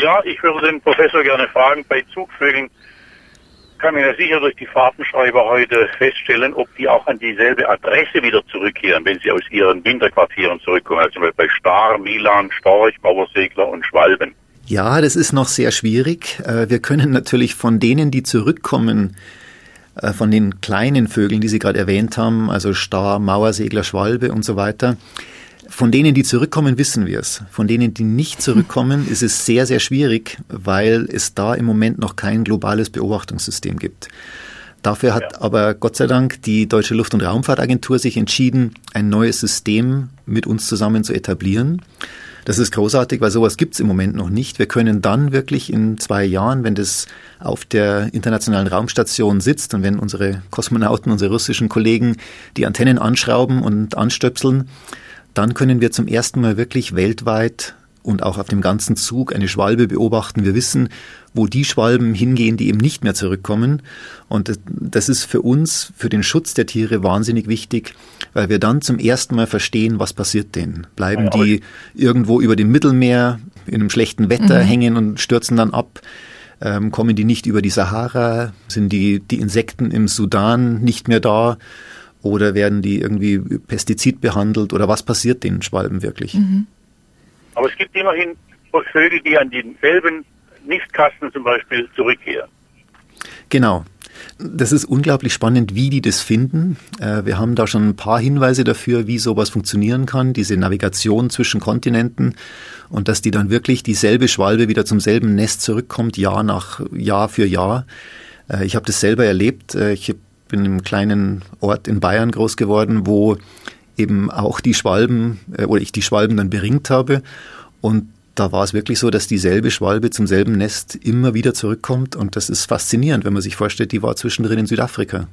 Ja, ich würde den Professor gerne fragen, bei Zugvögeln kann man ja sicher durch die Fahrtenschreiber heute feststellen, ob die auch an dieselbe Adresse wieder zurückkehren, wenn sie aus ihren Winterquartieren zurückkommen. Also bei Star, Milan, Storch, Mauersegler und Schwalben. Ja, das ist noch sehr schwierig. Äh, wir können natürlich von denen, die zurückkommen, äh, von den kleinen Vögeln, die Sie gerade erwähnt haben, also Star, Mauersegler, Schwalbe und so weiter, von denen, die zurückkommen, wissen wir es. Von denen, die nicht zurückkommen, ist es sehr, sehr schwierig, weil es da im Moment noch kein globales Beobachtungssystem gibt. Dafür hat ja. aber Gott sei Dank die Deutsche Luft- und Raumfahrtagentur sich entschieden, ein neues System mit uns zusammen zu etablieren. Das ist großartig, weil sowas gibt's im Moment noch nicht. Wir können dann wirklich in zwei Jahren, wenn das auf der internationalen Raumstation sitzt und wenn unsere Kosmonauten, unsere russischen Kollegen die Antennen anschrauben und anstöpseln, dann können wir zum ersten Mal wirklich weltweit und auch auf dem ganzen Zug eine Schwalbe beobachten. Wir wissen, wo die Schwalben hingehen, die eben nicht mehr zurückkommen. Und das ist für uns, für den Schutz der Tiere wahnsinnig wichtig, weil wir dann zum ersten Mal verstehen, was passiert denen. Bleiben ja, die irgendwo über dem Mittelmeer in einem schlechten Wetter mhm. hängen und stürzen dann ab? Ähm, kommen die nicht über die Sahara? Sind die, die Insekten im Sudan nicht mehr da? Oder werden die irgendwie Pestizid behandelt oder was passiert den Schwalben wirklich? Mhm. Aber es gibt immerhin Vögel, die an denselben Nistkasten zum Beispiel zurückkehren. Genau. Das ist unglaublich spannend, wie die das finden. Äh, wir haben da schon ein paar Hinweise dafür, wie sowas funktionieren kann, diese Navigation zwischen Kontinenten und dass die dann wirklich dieselbe Schwalbe wieder zum selben Nest zurückkommt, Jahr nach Jahr für Jahr. Äh, ich habe das selber erlebt. Äh, ich bin in einem kleinen Ort in Bayern groß geworden, wo eben auch die Schwalben äh, oder ich die Schwalben dann beringt habe. Und da war es wirklich so, dass dieselbe Schwalbe zum selben Nest immer wieder zurückkommt. Und das ist faszinierend, wenn man sich vorstellt, die war zwischendrin in Südafrika.